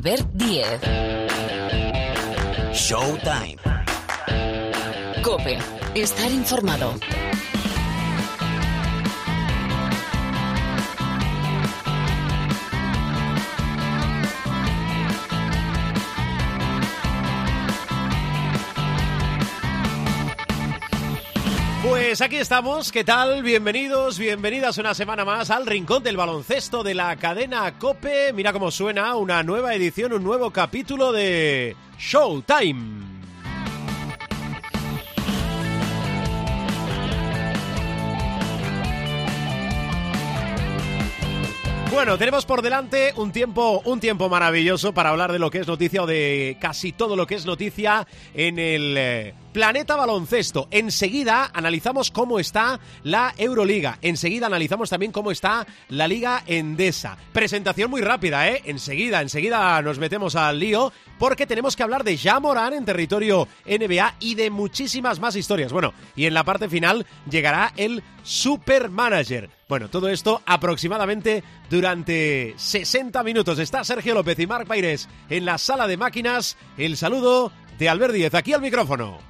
Albert Diez. Showtime. Cope. Estar informado. Pues aquí estamos, ¿qué tal? Bienvenidos, bienvenidas una semana más al Rincón del Baloncesto de la cadena Cope. Mira cómo suena una nueva edición, un nuevo capítulo de Showtime. Bueno, tenemos por delante un tiempo, un tiempo maravilloso para hablar de lo que es noticia o de casi todo lo que es noticia en el eh, planeta baloncesto. Enseguida analizamos cómo está la Euroliga. Enseguida analizamos también cómo está la Liga Endesa. Presentación muy rápida, ¿eh? Enseguida, enseguida nos metemos al lío porque tenemos que hablar de Jamoran en territorio NBA y de muchísimas más historias. Bueno, y en la parte final llegará el Super Manager. Bueno, todo esto aproximadamente durante 60 minutos. Está Sergio López y Marc Paires en la sala de máquinas. El saludo de Albert Díez. Aquí al micrófono.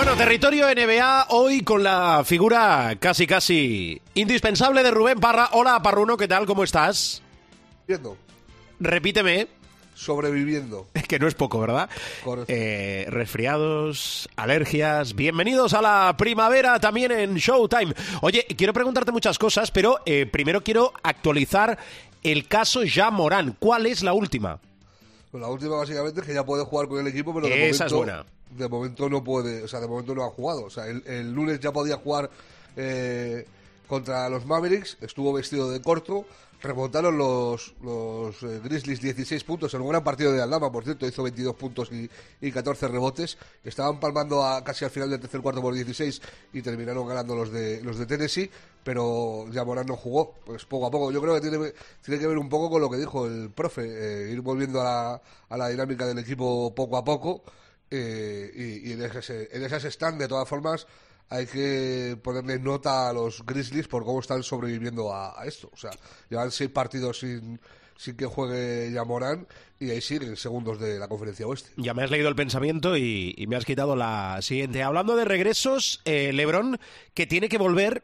Bueno, territorio NBA hoy con la figura casi casi indispensable de Rubén Parra. Hola Parruno, ¿qué tal? ¿Cómo estás? Viendo, Repíteme, sobreviviendo. que no es poco, ¿verdad? Correcto. Eh, resfriados, alergias. Bienvenidos a la primavera también en Showtime. Oye, quiero preguntarte muchas cosas, pero eh, primero quiero actualizar el caso Ya Morán. ¿Cuál es la última? Pues la última básicamente es que ya puede jugar con el equipo, pero de Esa es momento, buena. De momento no puede, o sea, de momento no ha jugado. O sea, el, el lunes ya podía jugar eh, contra los Mavericks, estuvo vestido de corto, remontaron los, los eh, Grizzlies 16 puntos en un gran partido de Aldama, por cierto, hizo 22 puntos y, y 14 rebotes. Estaban palmando a, casi al final del tercer cuarto por 16 y terminaron ganando los de los de Tennessee, pero ya Morán no jugó, pues poco a poco. Yo creo que tiene, tiene que ver un poco con lo que dijo el profe, eh, ir volviendo a la, a la dinámica del equipo poco a poco. Eh, y, y en, ese, en esas están, de todas formas, hay que ponerle nota a los Grizzlies por cómo están sobreviviendo a, esto. O sea, llevan seis partidos sin, sin que juegue Yamorán y ahí siguen segundos de la conferencia oeste. Ya me has leído el pensamiento y, y me has quitado la siguiente. Hablando de regresos, eh, Lebron, que tiene que volver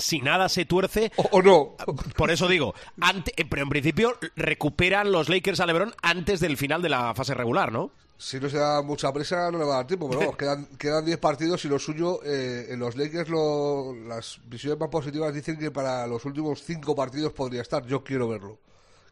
si nada se tuerce. O, o no. Por eso digo, ante- eh, pero en principio recuperan los Lakers a LeBron antes del final de la fase regular, ¿no? Si no se da mucha presa, no le va a dar tiempo. Pero vamos, quedan, quedan 10 partidos y lo suyo, eh, en los Lakers, lo- las visiones más positivas dicen que para los últimos 5 partidos podría estar. Yo quiero verlo.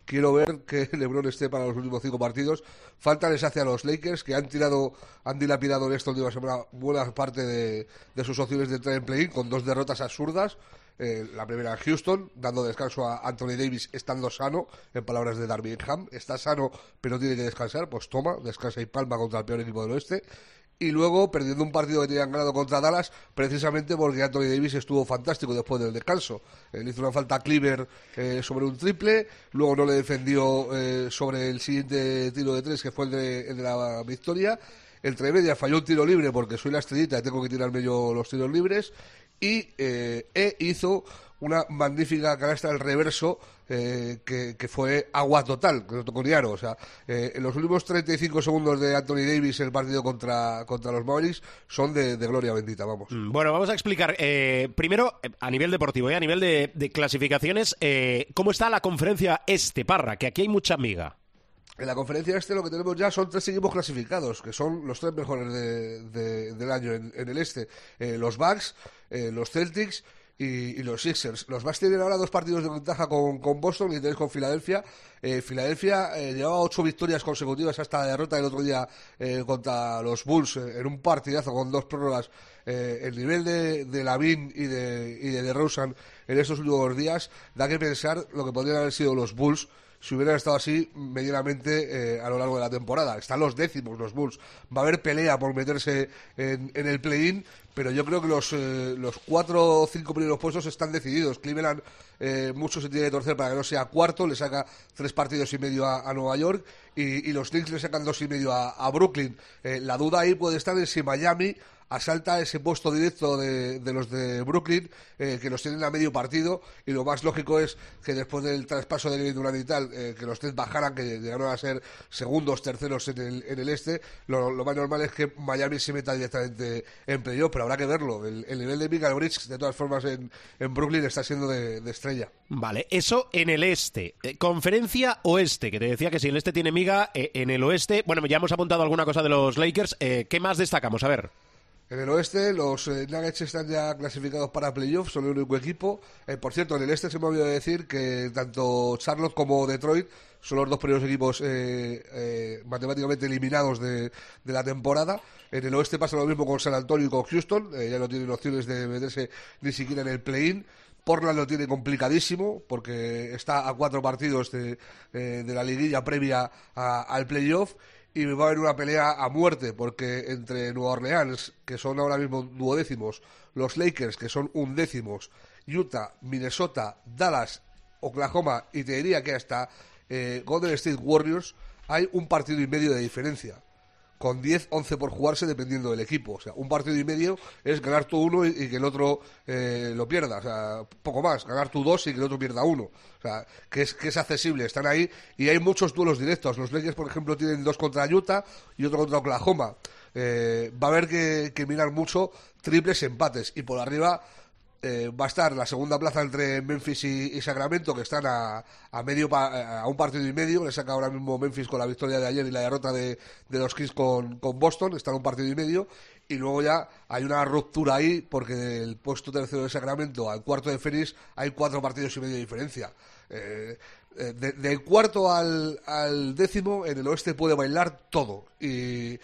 Quiero ver que LeBron esté para los últimos 5 partidos. Falta les hace a los Lakers, que han tirado, han dilapidado en esta última semana buena parte de, de sus opciones de entrar en play-in con dos derrotas absurdas. Eh, la primera en Houston, dando descanso a Anthony Davis estando sano, en palabras de Darby Ham. Está sano, pero tiene que descansar. Pues toma, descansa y palma contra el peor equipo del oeste. Y luego perdiendo un partido que tenían ganado contra Dallas, precisamente porque Anthony Davis estuvo fantástico después del descanso. Eh, le hizo una falta a Cleaver eh, sobre un triple, luego no le defendió eh, sobre el siguiente tiro de tres, que fue el de, el de la victoria. El Tremedia falló un tiro libre porque soy la estrellita y tengo que tirarme yo los tiros libres. Y eh, e hizo una magnífica canasta al reverso eh, que, fue agua total, que no tocó ni aro. O sea, eh, en los últimos 35 segundos de Anthony Davis el partido contra, contra los Mavericks son de, gloria bendita, vamos. Mm, Bueno, vamos a explicar. eh, primero, eh, a nivel deportivo y a nivel de, de clasificaciones, ¿cómo está la conferencia este, Parra? Que aquí hay mucha amiga. En la conferencia este lo que tenemos ya son tres equipos clasificados, que son los tres mejores de- de- del año en, el este. Eh, los Bucks, eh, los Celtics y, los Sixers. Los Bucks tienen ahora dos partidos de ventaja con, con Boston y tres con Filadelfia. Eh, Filadelfia eh, llevaba ocho victorias consecutivas hasta la derrota el otro día contra los Bulls en un partidazo con dos prórrogas. El nivel de, de Lavin y de, y de DeRozan en estos últimos días da que pensar lo que podrían haber sido los Bulls si hubieran estado así medianamente eh, a lo largo de la temporada. Están los décimos, los Bulls. Va a haber pelea por meterse en, en el play-in, pero yo creo que los, eh, los cuatro o cinco primeros puestos están decididos. Cleveland eh, mucho se tiene que torcer para que no sea cuarto, le saca tres partidos y medio a, Nueva York y, los Knicks le sacan dos y medio a, a Brooklyn. Eh, la duda ahí puede estar en si Miami asalta ese puesto directo de, de los de Brooklyn, eh, que los tienen a medio partido, y lo más lógico es que después del traspaso de Durant y tal, eh, que los tres bajaran, que llegaron a ser segundos, terceros en el, en el este, lo, lo más normal es que Miami se meta directamente en playoff, pero habrá que verlo. El, el nivel de Michael Bridges, de todas formas, en, en Brooklyn está siendo de, de estrella. Vale, eso en el este. Eh, conferencia oeste, que te decía que si el este tiene miga, eh, en el oeste, bueno, ya hemos apuntado alguna cosa de los Lakers. Eh, ¿Qué más destacamos? A ver. En el oeste, los eh, Nuggets están ya clasificados para playoffs, son el único equipo. Eh, por cierto, en el este se me olvidó decir que tanto Charlotte como Detroit son los dos primeros equipos eh, eh, matemáticamente eliminados de, la temporada. En el oeste pasa lo mismo con San Antonio y con Houston, eh, ya no tienen opciones de meterse ni siquiera en el play-in. Portland lo tiene complicadísimo porque está a cuatro partidos de, eh, de la liguilla previa a- al playoff y va a haber una pelea a muerte porque entre Nueva Orleans, que son ahora mismo duodécimos, los Lakers, que son undécimos, Utah, Minnesota, Dallas, Oklahoma y te diría que hasta eh, Golden State Warriors hay un partido y medio de diferencia con 10, 11 por jugarse dependiendo del equipo. O sea, un partido y medio es ganar tú uno y, que el otro eh, lo pierda. O sea, poco más, ganar tú dos y que el otro pierda uno. O sea, que es, que es accesible, están ahí y hay muchos duelos directos. Los Lakers, por ejemplo, tienen dos contra Utah y otro contra Oklahoma. Eh, va a haber que mirar mucho triples empates y por arriba eh, va a estar la segunda plaza entre Memphis y, Sacramento, que están a, a medio pa- a un partido y medio. Le saca ahora mismo Memphis con la victoria de ayer y la derrota de, de los Kings con, con Boston, están a un partido y medio. Y luego ya hay una ruptura ahí, porque del puesto tercero de Sacramento al cuarto de Phoenix hay cuatro partidos y medio de diferencia. Eh, eh, de- del cuarto al, al décimo, en el oeste puede bailar todo. Y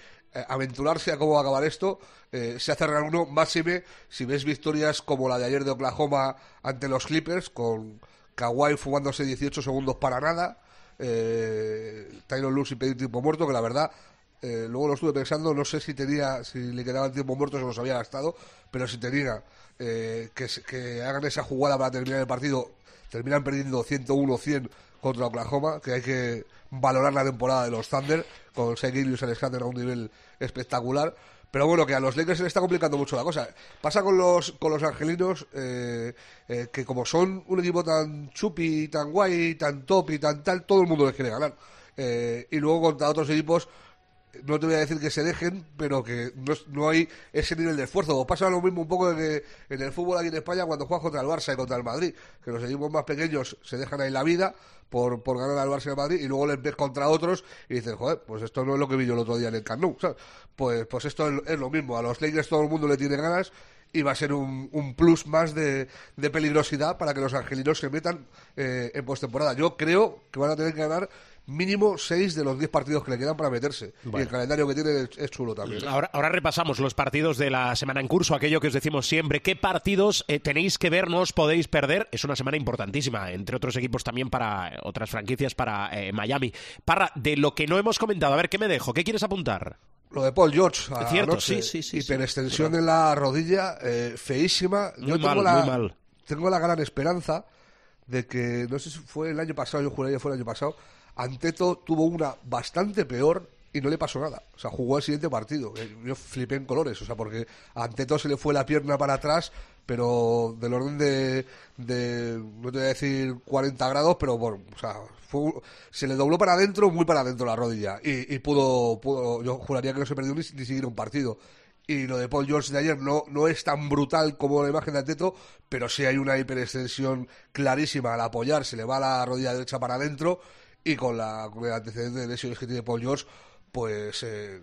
aventurarse a cómo va a acabar esto, eh, se hace real uno, máxime si ves victorias como la de ayer de Oklahoma ante los Clippers, con Kawhi fumándose 18 segundos para nada, eh, Tyron Lue sin pedir tiempo muerto, que la verdad, eh, luego lo estuve pensando, no sé si tenía, si le quedaba el tiempo muerto, se los había gastado, pero si tenía eh, que, que hagan esa jugada para terminar el partido, terminan perdiendo 101-100 contra Oklahoma, que hay que valorar la temporada de los Thunder, con Shai Gilgeous Alexander a un nivel espectacular. Pero bueno, que a los Lakers se le está complicando mucho la cosa. Pasa con los, con los angelinos, eh, eh, que como son un equipo tan chupi, tan guay, tan top y tan tal, todo el mundo les quiere ganar. Eh, y luego contra otros equipos, no te voy a decir que se dejen, pero que no, no hay ese nivel de esfuerzo. O pasa lo mismo un poco que en el fútbol aquí en España cuando juegas contra el Barça y contra el Madrid, que los equipos más pequeños se dejan ahí la vida por, por ganar al Barça y al Madrid y luego les ves contra otros y dices, joder, pues esto no es lo que vi yo el otro día en el Camp. Pues, pues esto es, es lo mismo. A los Lakers todo el mundo le tiene ganas y va a ser un, un plus más de, de peligrosidad para que los angelinos se metan eh, en postemporada. Yo creo que van a tener que ganar mínimo 6 de los 10 partidos que le quedan para meterse. Y el calendario que tienen es, chulo también. Ahora, ahora repasamos los partidos de la semana en curso, aquello que os decimos siempre. ¿Qué partidos eh, tenéis que ver, no os podéis perder? Es una semana importantísima, entre otros equipos también para otras franquicias, para eh, Miami. Parra, de lo que no hemos comentado, a ver, ¿qué me dejo? ¿Qué quieres apuntar? Lo de Paul George. a- Cierto, anoche, sí, sí, sí, sí. Hiperextensión en la rodilla, eh, feísima. Muy Yo tengo mal, la, muy mal. Tengo la gran esperanza de que, no sé si fue el año pasado, yo juraría que fue el año pasado, Anteto tuvo una bastante peor y no le pasó nada. O sea, jugó el siguiente partido. Eh, Yo flipé en colores, o sea, porque Anteto se le fue la pierna para atrás, pero del orden de, de no te voy a decir 40 grados, pero bueno, o sea, fue se le dobló para adentro, muy para adentro la rodilla. Y, y pudo, pudo, yo juraría que no se perdió ni, ni siquiera un partido. Y lo de Paul George de ayer no, no es tan brutal como la imagen de Anteto, pero sí hay una hiperextensión clarísima al apoyar, se le va la rodilla derecha para adentro y con, la, con el antecedente de lesiones que tiene Paul George, pues eh,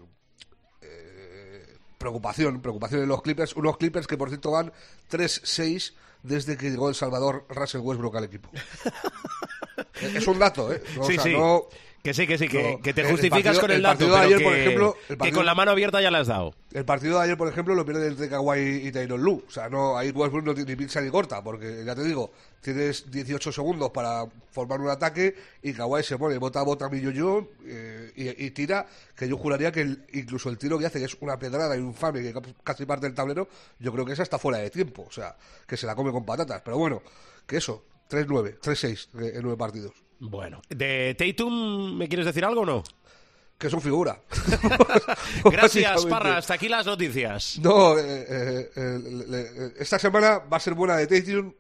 eh, preocupación, preocupación en los Clippers, unos Clippers que por cierto van 3-6 desde que llegó El Salvador Russell Westbrook al equipo. es un dato, ¿eh? No, o sí, sea, sí. no- Que sí, que sí, que, no, que te el- el justificas partido- con el, el dato, partido de pero ayer, que, por ejemplo, el que partido- con la mano abierta ya la has dado. El partido de ayer, por ejemplo, lo pierde entre Kawhi y Tyron Lu. O sea, no, ahí Westbrook no tiene ni pincha ni corta, porque ya te digo, tienes 18 segundos para formar un ataque y Kawhi se pone bota bota a mi yo eh, y, y tira, que yo juraría que el- incluso el tiro que hace, que es una pedrada infame que ca- casi parte del tablero, yo creo que esa está fuera de tiempo. O sea, que se la come con patatas. Pero bueno, que eso, 3-9, 3-6 eh, en nueve partidos. Bueno, ¿de Tatum me quieres decir algo o no? Que es un figura. Gracias. Parra. Hasta aquí las noticias. No, eh, eh, eh, le- le- esta semana va a ser buena de Tatum.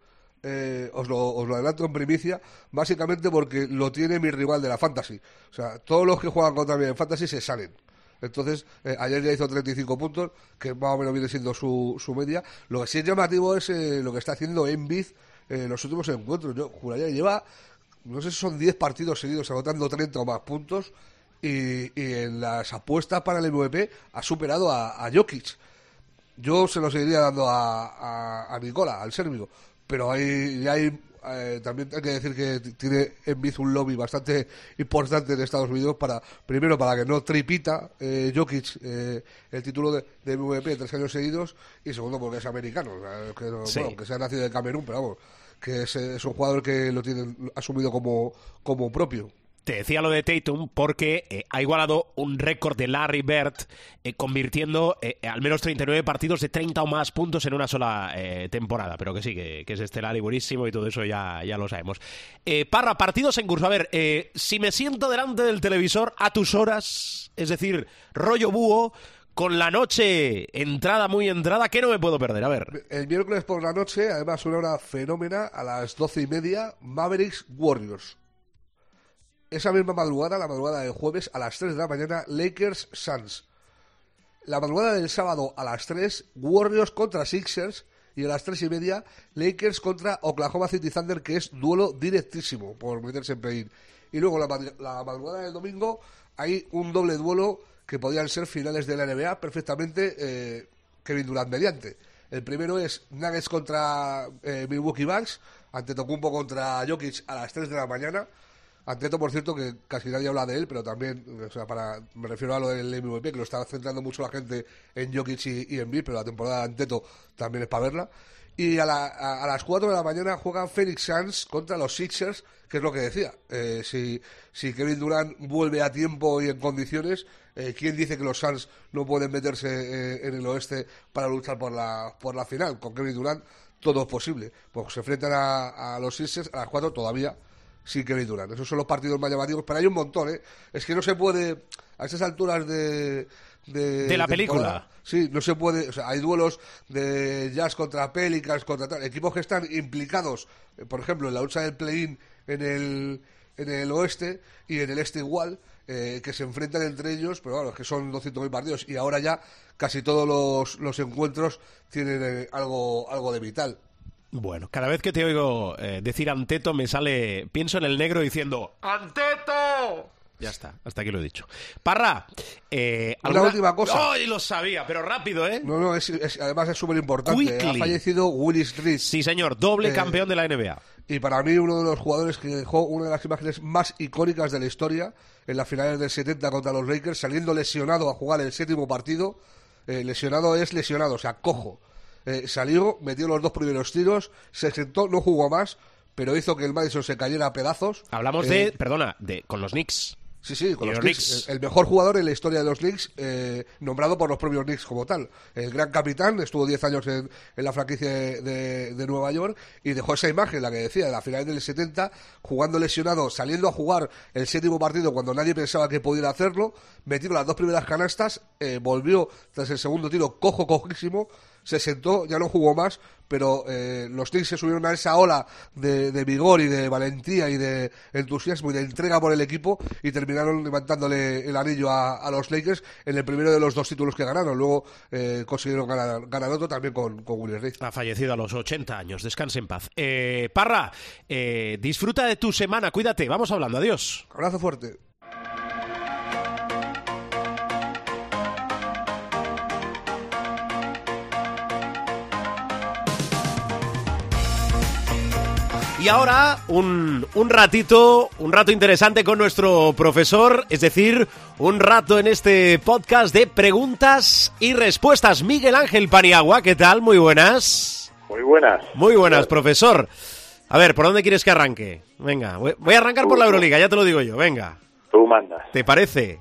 eh, os, lo, os lo adelanto en primicia, básicamente porque lo tiene mi rival de la Fantasy. O sea, todos los que juegan contra mí en Fantasy se salen. Entonces, eh, ayer ya hizo 35 puntos, que más o menos viene siendo su, su media. Lo que sí es llamativo es eh, lo que está haciendo Embiid en los últimos encuentros. Yo juraría que lleva, no sé si son 10 partidos seguidos anotando 30 o más puntos. Y, y en las apuestas para el MVP ha superado a, a Jokic. Yo se lo seguiría dando a, a, a Nicola, al serbio. Pero hay, hay, eh, también hay que decir que tiene en Biz un lobby bastante importante en Estados Unidos para, primero, para que no tripita eh, Jokic eh, el título de, de MVP tres años seguidos, y segundo, porque es americano. o sea, que, Sí. bueno, que sea nacido de Camerún, pero vamos, que es, es un jugador que lo tiene asumido como, como propio. Te decía lo de Tatum porque eh, ha igualado un récord de Larry Bird eh, convirtiendo eh, al menos 39 partidos de 30 o más puntos en una sola temporada. Pero que sí, que, que es estelar y buenísimo y todo eso ya, ya lo sabemos. Parra, partidos en curso. A ver, si me siento delante del televisor a tus horas, es decir, rollo búho, con la noche entrada, muy entrada, ¿qué no me puedo perder? A ver. El miércoles por la noche, además, una hora fenómena a las doce y media, Mavericks Warriors. Esa misma madrugada, la madrugada del jueves, a las 3 de la mañana, Lakers Suns. La madrugada del sábado a las 3, Warriors contra Sixers. Y a las 3 y media, Lakers contra Oklahoma City Thunder, que es duelo directísimo por meterse en play Y luego la madrugada del domingo, hay un doble duelo que podrían ser finales de la NBA perfectamente eh, Kevin Durant mediante. El primero es Nuggets contra eh, Milwaukee Bucks, Antetokounmpo contra Jokic a las 3 de la mañana. Anteto, por cierto, que casi nadie habla de él, pero también, o sea, para, me refiero a lo del MVP, que lo está centrando mucho la gente en Jokic y, y en pero la temporada de Anteto también es para verla. Y a, la- a- las 4 de la mañana juegan Phoenix Suns contra los Sixers, que es lo que decía. Eh, si, si Kevin Durant vuelve a tiempo y en condiciones, eh, ¿quién dice que los Suns no pueden meterse eh, en el oeste para luchar por la, por la final? Con Kevin Durant todo es posible. Pues se enfrentan a, los Sixers a las 4 todavía sin Kevin Durant. Esos son los partidos más llamativos, pero hay un montón, ¿eh? Es que no se puede, a estas alturas de... De, De la película. Sí, no se puede, o sea, hay duelos de Jazz contra Pelicans, contra tal, equipos que están implicados, eh, por ejemplo, en la lucha del play-in en el, en el oeste y en el este igual, eh, que se enfrentan entre ellos, pero bueno, es que son 200.000 partidos y ahora ya casi todos los, los encuentros tienen eh, algo, algo de vital. Bueno, cada vez que te oigo eh, decir Anteto me sale, pienso en el negro diciendo ¡Anteto! Ya está, hasta aquí lo he dicho. Parra, eh, Una última cosa. ¡Ay, lo sabía! Pero rápido, ¿eh? No, no, es, es- además es súper importante. Ha fallecido Willis Reed. Sí, señor, doble Eh, campeón de la NBA. Y para mí uno de los jugadores que dejó una de las imágenes más icónicas de la historia en las finales del 70 contra los Lakers, saliendo lesionado a jugar el séptimo partido. Eh, lesionado es lesionado, o sea, cojo. Eh, salió, metió los dos primeros tiros, se sentó, no jugó más, pero hizo que el Madison se cayera a pedazos. Hablamos Eh, de, perdona, de con los Knicks. Sí, sí, con los los Knicks. Knicks. El el mejor jugador en la historia de los Knicks, eh, nombrado por los propios Knicks como tal. El gran capitán, estuvo 10 años en, en la franquicia de, de- de Nueva York y dejó esa imagen, la que decía, de la final del 70, jugando lesionado, saliendo a jugar el séptimo partido cuando nadie pensaba que pudiera hacerlo, metió las dos primeras canastas, eh, volvió tras el segundo tiro cojo, cojísimo, se sentó, ya no jugó más, pero eh, los Knicks se subieron a esa ola de, de vigor y de valentía y de entusiasmo y de entrega por el equipo y terminaron levantándole el anillo a, a los Lakers en el primero de los dos títulos que ganaron. Luego eh, consiguieron ganar, ganar otro también con, con Willie Reed. Ha fallecido a los 80 años. Descanse en paz. Eh, Parra, eh, disfruta de tu semana. Cuídate. Vamos hablando. Adiós. Abrazo fuerte. Y ahora un, un ratito, un rato interesante con nuestro profesor, es decir, un rato en este podcast de preguntas y respuestas. Miguel Ángel Paniagua, ¿qué tal? Muy buenas. Muy buenas. Muy buenas, profesor. A ver, ¿por dónde quieres que arranque? Venga, voy a arrancar por la Euroliga, ya te lo digo yo, venga. Tú mandas. ¿Te parece?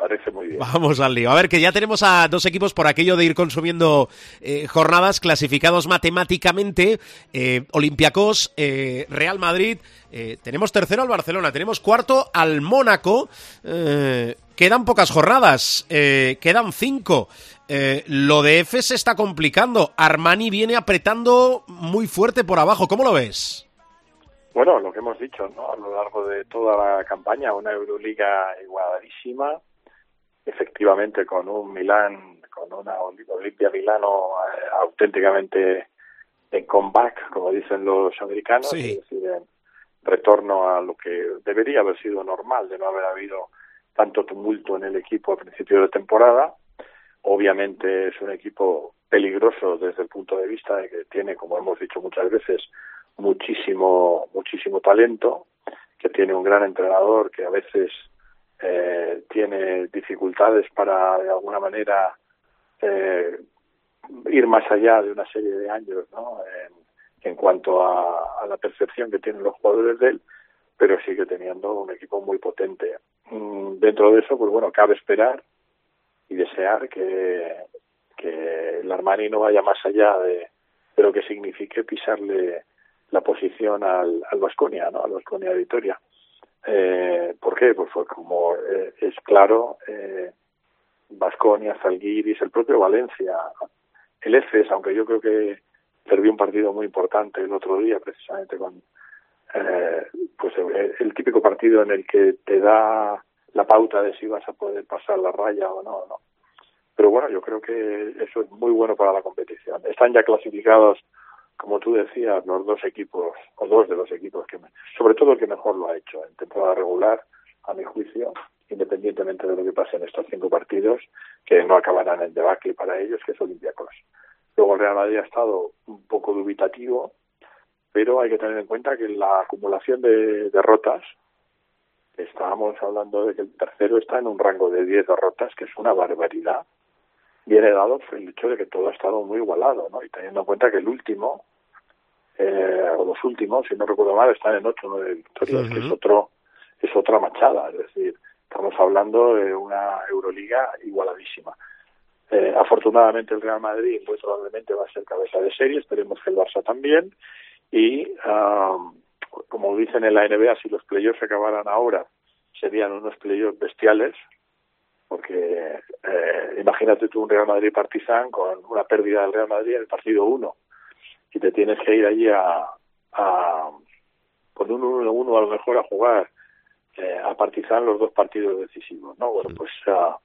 Parece muy bien. Vamos al lío. A ver, que ya tenemos a dos equipos por aquello de ir consumiendo eh, jornadas clasificados matemáticamente. Eh, Olympiacos, eh, Real Madrid. eh, tenemos tercero al Barcelona, tenemos cuarto al Mónaco. Quedan pocas jornadas, quedan cinco. Lo de F se está complicando. Armani viene apretando muy fuerte por abajo. ¿Cómo lo ves? Bueno, lo que hemos dicho, ¿no? A lo largo de toda la campaña, una Euroliga igualadísima, efectivamente con un Milán, con una Oli- Olimpia Milano eh, auténticamente en comeback, como dicen los americanos, Sí. es decir, en retorno a lo que debería haber sido normal, de no haber habido tanto tumulto en el equipo a principio de temporada. Obviamente es un equipo peligroso desde el punto de vista de que tiene, como hemos dicho muchas veces, muchísimo, muchísimo talento, que tiene un gran entrenador que a veces eh, tiene dificultades para de alguna manera eh, ir más allá de una serie de años ¿no? en, cuanto a, a la percepción que tienen los jugadores de él, pero sigue teniendo un equipo muy potente. Mm, Dentro de eso, pues bueno, cabe esperar y desear que, que el Armani no vaya más allá de, de lo que signifique pisarle la posición al, al Vasconia, ¿no? Al Vasconia de Vitoria. Eh, ¿Por qué? Pues fue como eh, es claro, eh, Vasconia, Zalgiris, el propio Valencia, el EFES, aunque yo creo que perdió un partido muy importante el otro día, precisamente con eh, pues el, el típico partido en el que te da la pauta de si vas a poder pasar la raya o no. Pero bueno, yo creo que eso es muy bueno para la competición. Están ya clasificados, como tú decías, los dos equipos, o dos de los equipos que, sobre todo el que mejor lo ha hecho en temporada regular, a mi juicio, independientemente de lo que pase en estos cinco partidos, que no acabarán en debacle para ellos, que es Olympiacos. Luego el Real Madrid ha estado un poco dubitativo, pero hay que tener en cuenta que la acumulación de derrotas, estábamos hablando de que el tercero está en un rango de 10 derrotas, que es una barbaridad, viene dado el hecho de que todo ha estado muy igualado, ¿no? Y teniendo en cuenta que el último, eh, o los últimos, si no recuerdo mal, están en 8 o 9 victorias, que es otro es otra machada, es decir, estamos hablando de una Euroliga igualadísima. Eh, afortunadamente el Real Madrid muy probablemente va a ser cabeza de serie, esperemos que el Barça también, y como dicen en la NBA, si los playoffs acabaran ahora, serían unos playoffs bestiales, porque eh, imagínate tú un Real Madrid Partizan con una pérdida del Real Madrid en el partido 1 y te tienes que ir allí a, a con un 1-1 a lo mejor a jugar eh, a Partizan los dos partidos decisivos, ¿no? Bueno, pues ah,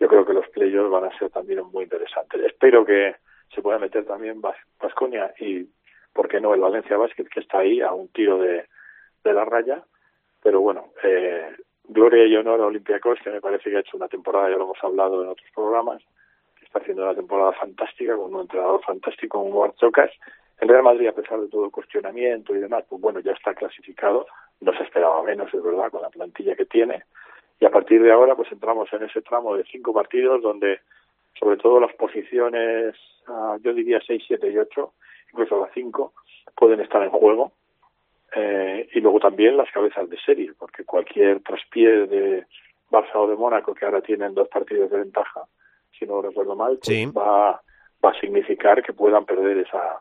yo creo que los playoffs van a ser también muy interesantes. Espero que se pueda meter también Vasconia y, ¿por qué no?, el Valencia Basket, que está ahí a un tiro de, de la raya. Pero bueno, eh, gloria y honor a Olympiacos, que me parece que ha hecho una temporada, ya lo hemos hablado en otros programas, que está haciendo una temporada fantástica, con un entrenador fantástico como Barchocas. El Real Madrid, a pesar de todo el cuestionamiento y demás, pues bueno, ya está clasificado, no se esperaba menos, es verdad, con la plantilla que tiene. Y a partir de ahora, pues entramos en ese tramo de cinco partidos donde, sobre todo las posiciones, uh, yo diría 6, 7 y 8, incluso las 5, pueden estar en juego. Eh, y luego también las cabezas de serie, porque cualquier traspié de Barça o de Mónaco, que ahora tienen dos partidos de ventaja, si no recuerdo mal, pues Sí. va, va a significar que puedan perder esa,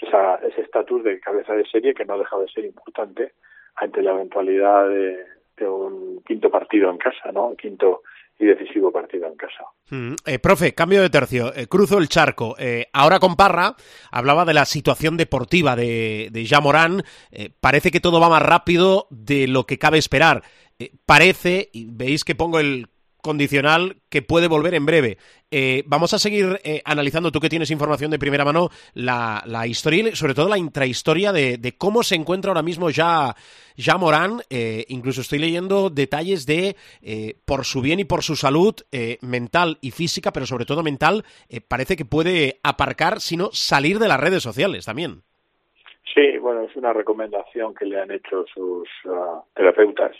esa, ese estatus de cabeza de serie que no deja de ser importante ante la eventualidad de, un quinto partido en casa, ¿no? Un quinto y decisivo partido en casa. Mm, eh, profe, cambio de tercio, eh, cruzo el charco. Eh, ahora con Parra hablaba de la situación deportiva de, de Jean Morán. Eh, parece que todo va más rápido de lo que cabe esperar. Parece, y veis que pongo el condicional que puede volver en breve. Eh, vamos a seguir eh, analizando, tú que tienes información de primera mano, la, la historia sobre todo la intrahistoria de, de cómo se encuentra ahora mismo ya, ya Morán. Eh, incluso estoy leyendo detalles de, eh, por su bien y por su salud mental y física, pero sobre todo mental, parece que puede aparcar, sino salir de las redes sociales también. Sí, bueno, es una recomendación que le han hecho sus uh, terapeutas.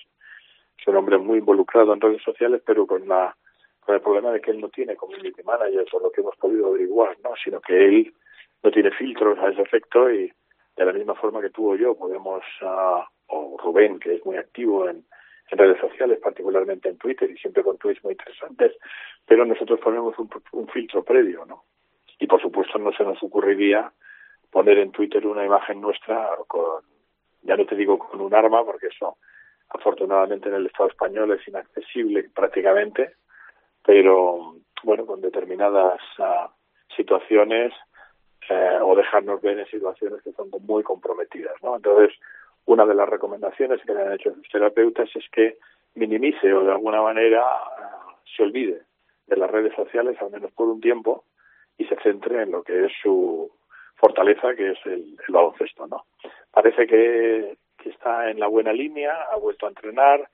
Es un hombre muy involucrado en redes sociales, pero con la con el problema de que él no tiene community manager, por lo que hemos podido averiguar, ¿no? Sino que él no tiene filtros a ese efecto y de la misma forma que tú o yo podemos, uh, o Rubén, que es muy activo en, en redes sociales, particularmente en Twitter, y siempre con tweets muy interesantes, pero nosotros ponemos un, un filtro previo, ¿no? Y por supuesto no se nos ocurriría poner en Twitter una imagen nuestra con, ya no te digo con un arma, porque eso afortunadamente en el Estado español es inaccesible prácticamente, pero bueno, con determinadas uh, situaciones eh, o dejarnos ver en situaciones que son muy comprometidas, ¿no? Entonces, una de las recomendaciones que le han hecho sus terapeutas es que minimice o de alguna manera uh, se olvide de las redes sociales, al menos por un tiempo, y se centre en lo que es su fortaleza, que es el, el baloncesto, ¿no? Parece que, que, está en la buena línea, ha vuelto a entrenar,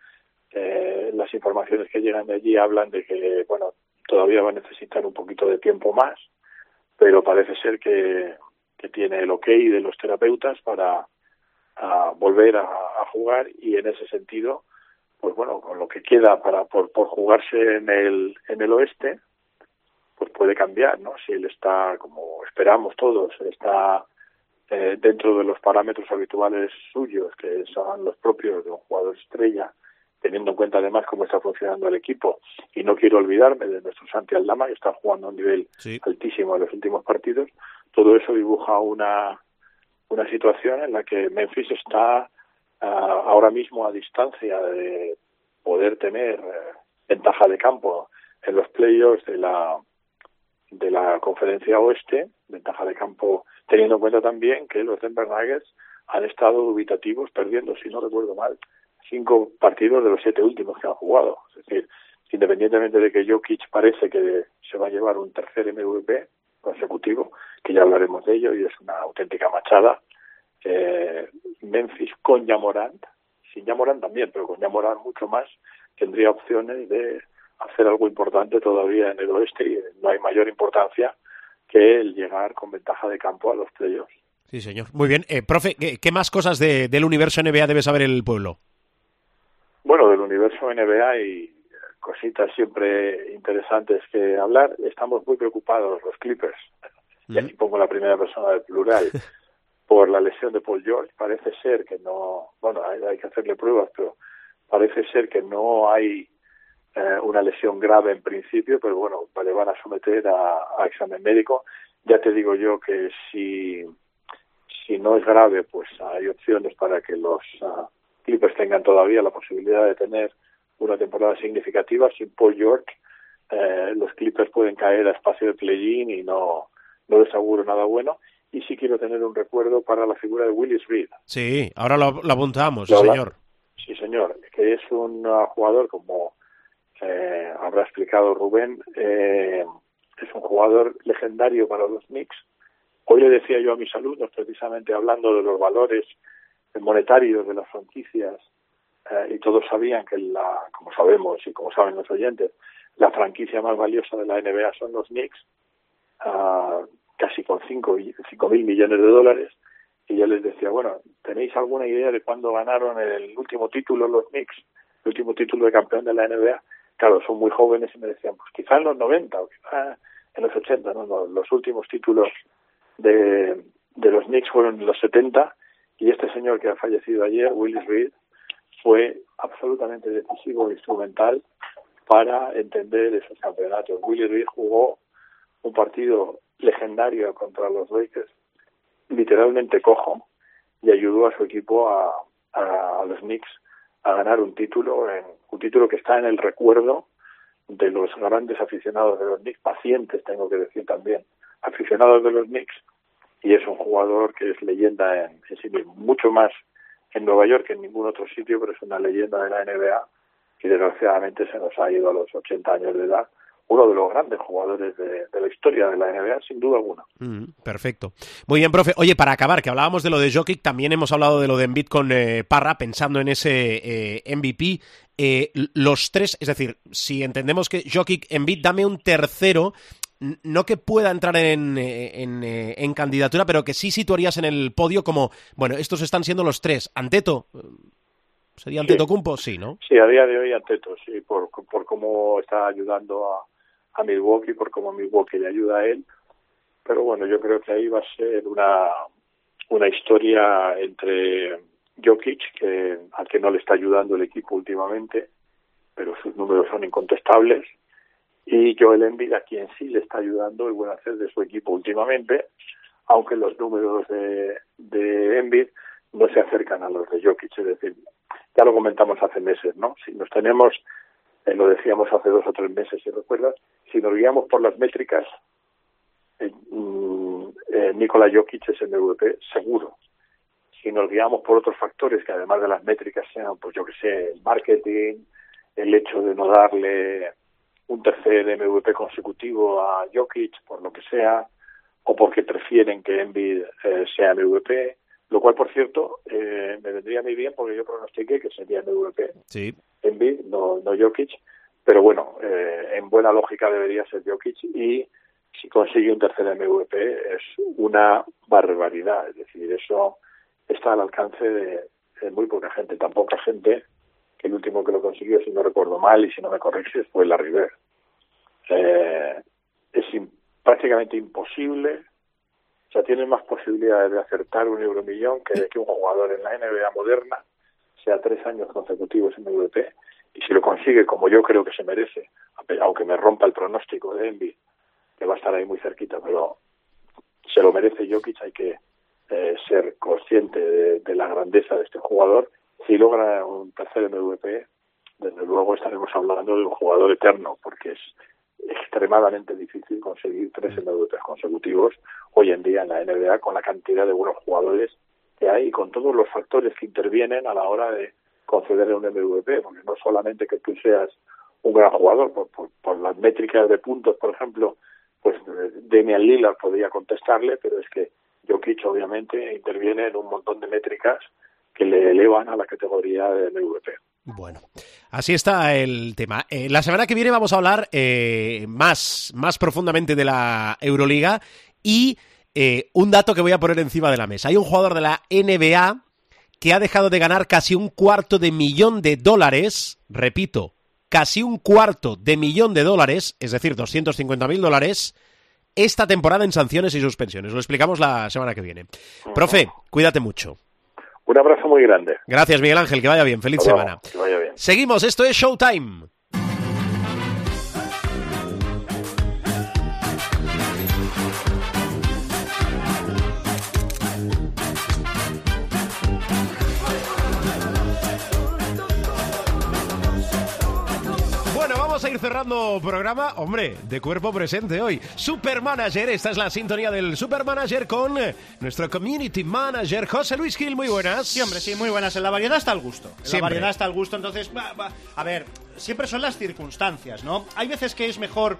eh, las informaciones que llegan de allí hablan de que, bueno, todavía va a necesitar un poquito de tiempo más, pero parece ser que, que tiene el ok de los terapeutas para volver a, a, jugar y en ese sentido, pues bueno, con lo que queda para por, por jugarse en el en el oeste, pues puede cambiar, ¿no? Si él está, como esperamos todos, está eh, dentro de los parámetros habituales suyos, que son los propios de un jugador estrella, teniendo en cuenta además cómo está funcionando el equipo. Y no quiero olvidarme de nuestro Santi Aldama, que está jugando a un nivel sí. altísimo en los últimos partidos. Todo eso dibuja una, una situación en la que Memphis está uh, ahora mismo a distancia de poder tener uh, ventaja de campo en los playoffs de la de la conferencia oeste, ventaja de campo, teniendo en cuenta también que los Denver Nuggets han estado dubitativos, perdiendo, si no recuerdo mal, cinco partidos de los siete últimos que han jugado. Es decir, independientemente de que Jokic parece que se va a llevar un tercer MVP consecutivo, que ya hablaremos de ello, y es una auténtica machada, eh, Memphis con Yamorant, sin Yamorant también, pero con Yamorant mucho más, tendría opciones de hacer algo importante todavía en el oeste y no hay mayor importancia que el llegar con ventaja de campo a los playoffs. Sí, señor. Muy bien. Eh, profe, ¿qué, ¿qué, más cosas de, del universo NBA debe saber el pueblo? Bueno, del universo NBA hay cositas siempre interesantes que hablar. Estamos muy preocupados los Clippers, y aquí pongo la primera persona del plural, por la lesión de Paul George. Parece ser que no, bueno, hay, hay que hacerle pruebas, pero parece ser que no hay eh, una lesión grave en principio, pero bueno, le van a someter a, a, examen médico. Ya te digo yo que si, si no es grave, pues hay opciones para que los uh, Clippers tengan todavía la posibilidad de tener una temporada significativa. Sin Paul George, eh, los Clippers pueden caer a espacio de play-in y no, no les auguro nada bueno. Y sí quiero tener un recuerdo para la figura de Willis Reed. Sí, ahora lo, lo apuntamos, señor. Sí, señor, que es un uh, jugador como eh, habrá explicado Rubén, eh, es un jugador legendario para los Knicks. Hoy le decía yo a mis alumnos, precisamente hablando de los valores monetarios de las franquicias, eh, y todos sabían que, la, como sabemos y como saben los oyentes, la franquicia más valiosa de la NBA son los Knicks, uh, casi con 5 mil millones de dólares. Y yo les decía, bueno, ¿tenéis alguna idea de cuándo ganaron el último título los Knicks? El último título de campeón de la NBA claro, son muy jóvenes y me decían, pues quizá en los 90 o quizá en los 80, no, no, los últimos títulos de, de los Knicks fueron en los 70 y este señor que ha fallecido ayer, Willis Reed, fue absolutamente decisivo e instrumental para entender esos campeonatos. Willis Reed jugó un partido legendario contra los Lakers, literalmente cojo, y ayudó a su equipo a, a, a los Knicks a ganar un título, en, un título que está en el recuerdo de los grandes aficionados de los Knicks, pacientes tengo que decir también, aficionados de los Knicks, y es un jugador que es leyenda en, en sí mismo, mucho más en Nueva York que en ningún otro sitio, pero es una leyenda de la NBA y desgraciadamente se nos ha ido a los 80 años de edad uno de los grandes jugadores de, de, la historia de la NBA, sin duda alguna. Mm, perfecto. Muy bien, profe. Oye, para acabar, que hablábamos de lo de Jokic, también hemos hablado de lo de Embiid con eh, Parra, pensando en ese eh, MVP. Eh, los tres, es decir, si entendemos que Jokic, Embiid, dame un tercero no que pueda entrar en, eh, en, en candidatura, pero que sí situarías en el podio como, bueno, estos están siendo los tres. Anteto, ¿sería Sí. Anteto Cumpo? Sí, ¿no? Sí, a día de hoy Anteto, sí, por, por cómo está ayudando a, a Milwaukee, por cómo Milwaukee le ayuda a él. Pero bueno, yo creo que ahí va a ser una, una historia entre Jokic, que, al que no le está ayudando el equipo últimamente, pero sus números son incontestables, y Joel Embiid, a quien sí le está ayudando el buen hacer de su equipo últimamente, aunque los números de, de Embiid no se acercan a los de Jokic, es decir, ya lo comentamos hace meses, ¿no? Si nos tenemos, eh, lo decíamos hace dos o tres meses, si recuerdas, si nos guiamos por las métricas, eh, mm, eh, Nikola Jokic es MVP seguro. Si nos guiamos por otros factores que además de las métricas sean, pues yo que sé, el marketing, el hecho de no darle un tercer MVP consecutivo a Jokic, por lo que sea, o porque prefieren que Embiid eh, sea MVP, lo cual, por cierto, eh, me vendría muy bien porque yo pronostiqué que sería MVP Sí. Embiid, no, no Jokic, pero bueno, eh, en buena lógica debería ser Jokic y si consigue un tercer MVP es una barbaridad, es decir, eso está al alcance de, muy poca gente, tan poca gente que el último que lo consiguió, si no recuerdo mal y si no me corriges, fue la River. Eh, es prácticamente imposible, o sea, tiene más posibilidades de acertar un euromillón que que un jugador en la NBA moderna sea tres años consecutivos en MVP y si lo consigue como yo creo que se merece, aunque me rompa el pronóstico de Envy, que va a estar ahí muy cerquita, pero se lo merece Jokic, hay que eh, ser consciente de, de la grandeza de este jugador. Si logra un tercer MVP, desde luego estaremos hablando de un jugador eterno, porque es extremadamente difícil conseguir tres MVP consecutivos hoy en día en la NBA con la cantidad de buenos jugadores que hay y con todos los factores que intervienen a la hora de concederle un MVP, porque no solamente que tú seas un gran jugador, por, por, las métricas de puntos, por ejemplo, pues Damian Lillard podría contestarle, pero es que Jokic obviamente interviene en un montón de métricas que le elevan a la categoría de MVP. Bueno, así está el tema. Eh, la semana que viene vamos a hablar eh, más, más profundamente de la Euroliga y eh, un dato que voy a poner encima de la mesa. Hay un jugador de la NBA que ha dejado de ganar casi un cuarto de millón de dólares, repito, casi un cuarto de millón de dólares, es decir, 250 mil dólares, esta temporada en sanciones y suspensiones. Lo explicamos la semana que viene. Profe, cuídate mucho. Un abrazo muy grande. Gracias, Miguel Ángel, que vaya bien. Feliz semana. Que vaya bien. Seguimos, esto es Showtime. Ir cerrando programa, hombre, de cuerpo presente hoy. Supermanager, esta es la sintonía del Supermanager con eh, nuestro Community Manager José Luis Gil, muy buenas. Sí, hombre, sí, muy buenas. En la variedad está el gusto. En la Siempre. variedad está el gusto, entonces, a ver, siempre son las circunstancias, ¿no? Hay veces que es mejor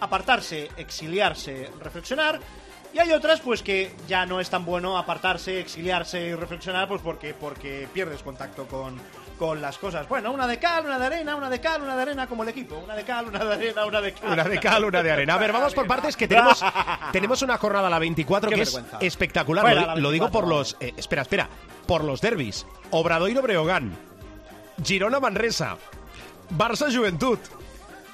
apartarse, exiliarse, reflexionar. Y hay otras, pues, que ya no es tan bueno apartarse, exiliarse y reflexionar, pues, porque, porque pierdes contacto con, con las cosas. Bueno, una de cal, una de arena, una de cal, una de arena, como el equipo. Una de cal, una de arena, una de cal. Una de cal, una de arena. A ver, vamos por partes que tenemos, tenemos una jornada a la 24 Qué que vergüenza. es espectacular. Lo, la lo digo 24. por los... eh, espera, espera. Por los derbis. Obradoiro Breogán. Girona Manresa. Barça Juventud.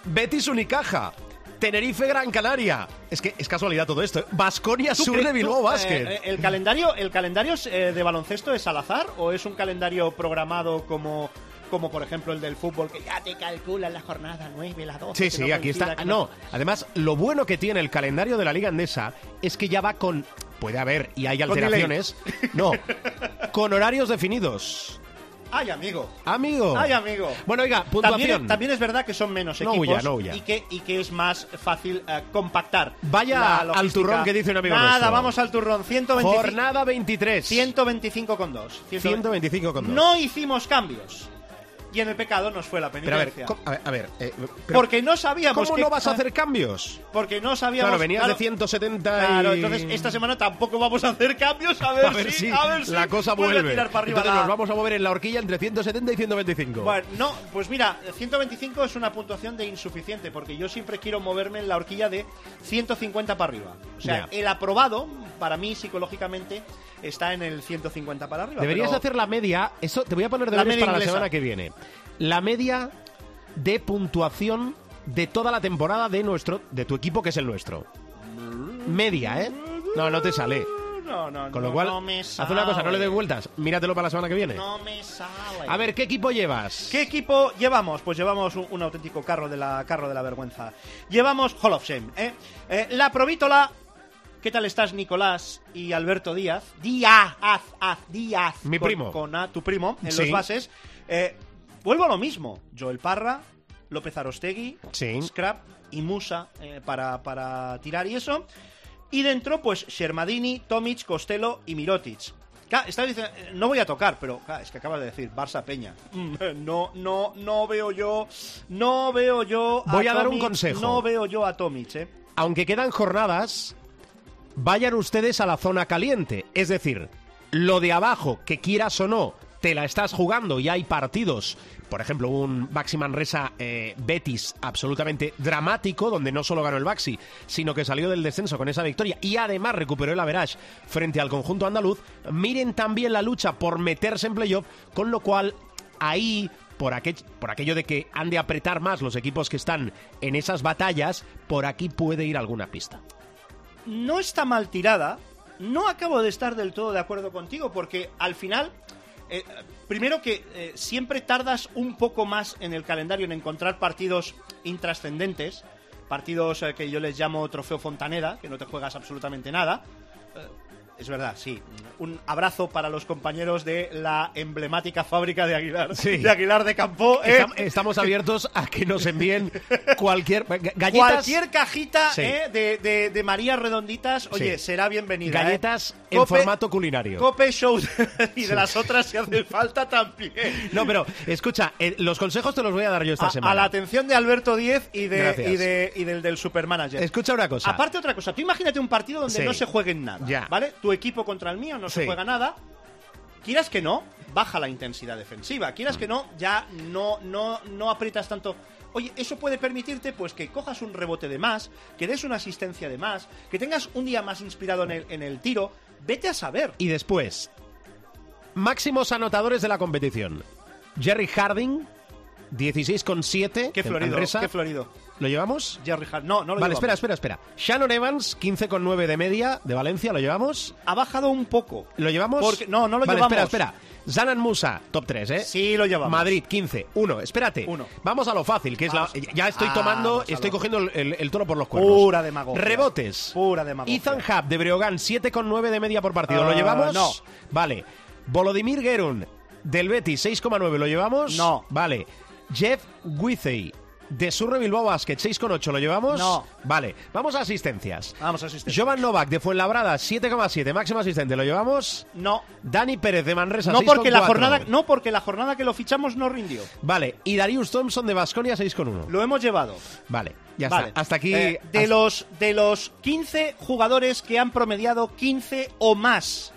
Betis Unicaja. Tenerife Gran Canaria. Es que es casualidad todo esto. Vasconia ¿Tú Sur de Bilbao eh, Basket. eh, ¿El calendario, el calendario eh, de baloncesto es al azar o es un calendario programado como, como por ejemplo el del fútbol que ya te calculan la jornada 9, la 12? Sí, sí, no aquí está. No, además, lo bueno que tiene el calendario de la Liga Andesa es que ya va con. Puede haber y hay Con alteraciones. No, con horarios definidos. ¡Ay, amigo! Amigo. ¡Ay, amigo! Bueno, oiga, puntuación. También, también es verdad que son menos No equipos huya, no huya. Y, que, y que es más fácil eh, compactar. Vaya al turrón que dice un amigo Nada, nuestro. vamos al turrón. 125, Jornada 23. 125 con 2. 125 con dos. No hicimos cambios. Y en el pecado nos fue la Pero a ver, penitencia. ¿cómo- a ver, a ver, eh, pero porque no sabíamos ¿cómo que- no vas a hacer cambios? Porque no sabíamos... Claro, venías claro, de 170 y... Claro, entonces esta semana tampoco vamos a hacer cambios, a ver, a ver si, si, a ver si la cosa vuelve vuelve. a tirar para arriba Entonces la- nos vamos a mover en la horquilla entre 170 y 125. Bueno, no, pues mira, 125 es una puntuación de insuficiente, porque yo siempre quiero moverme en la horquilla de 150 para arriba. O sea, el aprobado, para mí psicológicamente, está en el 150 para arriba. Deberías pero- hacer la media, eso te voy a poner La deberes media para inglesa. la semana que viene. La media de puntuación de toda la temporada de nuestro de tu equipo que es el nuestro. Media, ¿eh? No, no te sale. No, no, Con no, lo cual, no me haz una cosa, no le des vueltas, míratelo para la semana que viene. No me sale. A ver, ¿qué equipo llevas? ¿Qué equipo llevamos? Pues llevamos un, un auténtico carro de la carro de la vergüenza. Llevamos Hall of Shame, ¿eh? Eh, la provítola. ¿Qué tal estás, Nicolás y Alberto Díaz? Díaz, haz, haz, Díaz. Mi Con- primo. Con A, tu primo, en Sí. los bases. Eh, vuelvo a lo mismo. Joel Parra, López Arostegui, Sí. Scrap y Musa eh, para, para tirar y eso. Y dentro, pues, Shermadini, Tomic, Costello y Mirotic. Claro, estaba diciendo, no voy a tocar, pero claro, es que acabas de decir Barça Peña. Mm, No, no, no veo yo, no veo yo. Voy a dar un consejo. No veo yo a Tomic, eh. Aunque quedan jornadas, vayan ustedes a la zona caliente. Es decir, lo de abajo, que quieras o no, te la estás jugando y hay partidos. Por ejemplo, un Baxi Manresa eh, Betis absolutamente dramático, donde no solo ganó el Baxi, sino que salió del descenso con esa victoria y además recuperó el average frente al conjunto andaluz. Miren también la lucha por meterse en playoff, con lo cual ahí por, aquel- por aquello de que han de apretar más los equipos que están en esas batallas, por aquí puede ir alguna pista. No está mal tirada. No acabo de estar del todo de acuerdo contigo porque al final, eh, primero que eh, siempre tardas un poco más en el calendario en encontrar partidos intrascendentes, partidos eh, que yo les llamo trofeo Fontaneda, que no te juegas absolutamente nada. Es verdad, sí. Un abrazo para los compañeros de la emblemática fábrica de Aguilar, Sí. de Aguilar de Campo. ¿eh? Estam- Estamos abiertos a que nos envíen cualquier ga- galletas, Cualquier cajita Sí. ¿eh? de, de, de Marías redonditas, oye, Sí. será bienvenida. ¿eh? galletas en Cope- formato culinario. Cope Show y de las otras si hace falta también. No, pero escucha, eh, los consejos te los voy a dar yo esta A, semana. a la atención de Alberto Díez y, de, y, de, y del, del Supermanager. Escucha una cosa. Aparte otra cosa, tú imagínate un partido donde no se juegue en nada, Ya. ¿vale? Tu equipo contra el mío no se juega nada. Quieras que no, baja la intensidad defensiva. Quieras que no, ya no, no, no aprietas tanto. Oye, eso puede permitirte pues que cojas un rebote de más, que des una asistencia de más, que tengas un día más inspirado en el, en el tiro. Vete a saber. Y después, máximos anotadores de la competición. Jerry Harding, 16,7. Qué florido, Manresa. qué florido. ¿Lo llevamos? Jerry Hart. No, no lo Vale, llevamos. espera, espera, espera. Shannon Evans, 15,9 de media de Valencia, ¿lo llevamos? Ha bajado un poco. ¿Lo llevamos? Porque- no, no lo vale, llevamos. espera, espera. Zanan Musa, top 3, ¿eh? Sí, lo llevamos. Madrid, 15. 1, espérate. Uno. Vamos a lo fácil, que es la... Vamos. Ya estoy tomando, Vamos a estoy lo- cogiendo el, el- el toro por los cuernos. Pura demagogia. Rebotes. Pura demagogia. Ethan Hub de Breogán, 7,9 de media por partido. ¿Lo Ah, llevamos? no. Vale. Volodymyr Gerun del Betis, 6,9. ¿Lo llevamos? No. Vale. Jeff Withey de Surre Bilbao Basket, 6,8. ¿Lo llevamos? No. Vale. Vamos a asistencias. Vamos a asistir. Jovan Novak de Fuenlabrada, 7,7. Máximo asistente. ¿Lo llevamos? No. Dani Pérez de Manresa, No porque la 6,4. jornada, no porque la jornada que lo fichamos no rindió. Vale. Y Darius Thompson de Basconia, 6,1. Lo hemos llevado. Vale. Ya Vale. está. Hasta aquí. Eh, de, hasta- los, de los 15 jugadores que han promediado 15 o más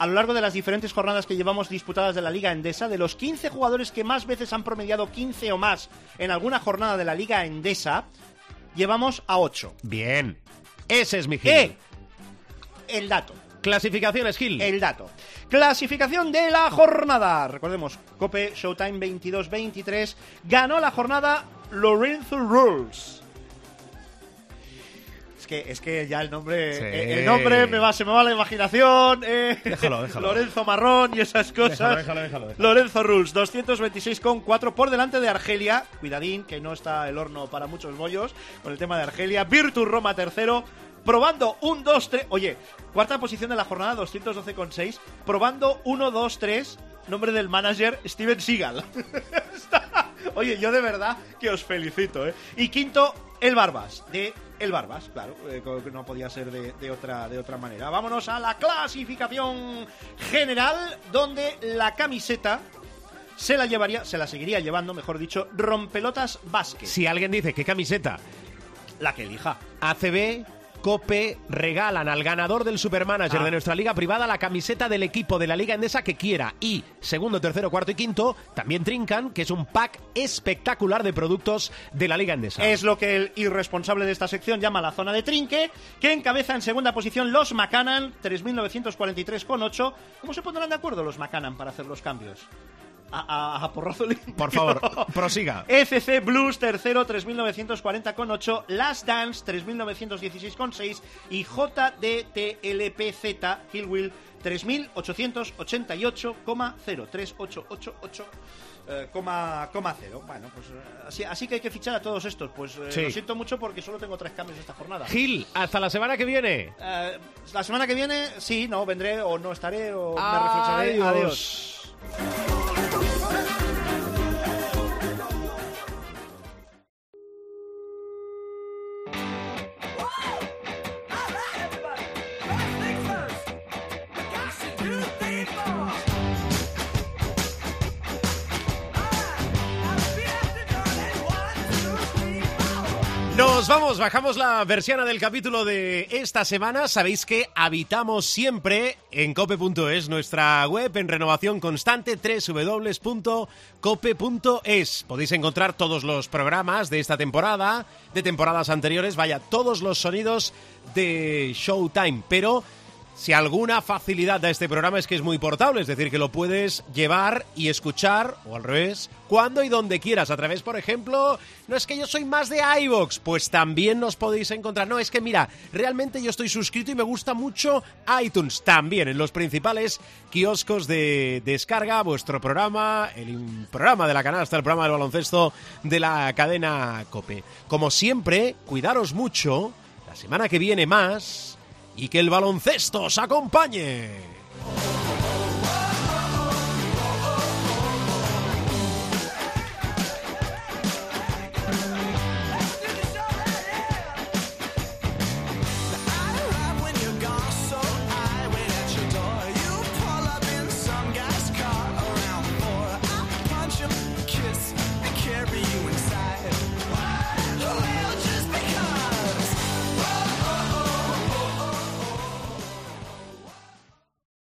a lo largo de las diferentes jornadas que llevamos disputadas de la Liga Endesa, de los 15 jugadores que más veces han promediado 15 o más en alguna jornada de la Liga Endesa, llevamos a 8. Bien. Ese es mi Gil. ¡Eh! El dato. Clasificaciones, Gil. El dato. Clasificación de la jornada. Recordemos, Cope Showtime 22-23. Ganó la jornada Lorenzo Rules. Es que, es que ya el nombre. Sí. eh, El nombre me va, se me va la imaginación. eh. Déjalo, déjalo. Lorenzo Marrón y esas cosas. Déjalo, déjalo, déjalo. Lorenzo Rules, 226,4 por delante de Argelia. Cuidadín, que no está el horno para muchos bollos con el tema de Argelia. Virtus Roma tercero. Probando un 2-3. Oye, cuarta posición de la jornada, 212,6. Probando 1-2-3. Nombre del manager, Steven Seagal. Oye, yo de verdad que os felicito, ¿eh? Y quinto, el Barbas, de el Barbas, claro, eh, no podía ser de, de otra, de otra manera. Vámonos a la clasificación general, donde la camiseta se la llevaría, se la seguiría llevando, mejor dicho, Rompelotas Basket. Si alguien dice qué camiseta, La que elija. ACB, Cope regalan al ganador del Supermanager Ah. de nuestra liga privada la camiseta del equipo de la liga endesa que quiera. Y segundo, tercero, cuarto y quinto también trincan, que es un pack espectacular de productos de la liga endesa. Es lo que el irresponsable de esta sección llama la zona de trinque, que encabeza en segunda posición los Macanan, 3.943,8. ¿Cómo se pondrán de acuerdo los Macanan para hacer los cambios? A, a- a porrazo limpio. Por favor, prosiga. FC Blues, tercero, 3.940,8. Last Dance, 3.916,6. Y JDTLPZ, Hillwill, 3.888,0. 3888. eh, coma, coma cero. Bueno, pues eh, así, así que hay que fichar a todos estos. Pues eh, Sí. lo siento mucho porque solo tengo tres cambios esta jornada. Gil, hasta la semana que viene. Eh, la semana que viene, sí, no, vendré o no estaré o me reflexionaré. Adiós. Nos vamos, bajamos la versión del capítulo de esta semana. Sabéis que habitamos siempre en cope.es, nuestra web en renovación constante, www.cope.es. Podéis encontrar todos los programas de esta temporada, de temporadas anteriores, vaya, todos los sonidos de Showtime, pero si alguna facilidad da este programa es que es muy portable, es decir, que lo puedes llevar y escuchar, o al revés, cuando y donde quieras. A través, por ejemplo, no es que yo soy más de iVoox, pues también nos podéis encontrar. No, es que mira, realmente yo estoy suscrito y me gusta mucho iTunes también, en los principales kioscos de descarga, vuestro programa, el programa de la canasta, el programa del baloncesto de la cadena Cope. Como siempre, cuidaros mucho, la semana que viene más y que el baloncesto os acompañe.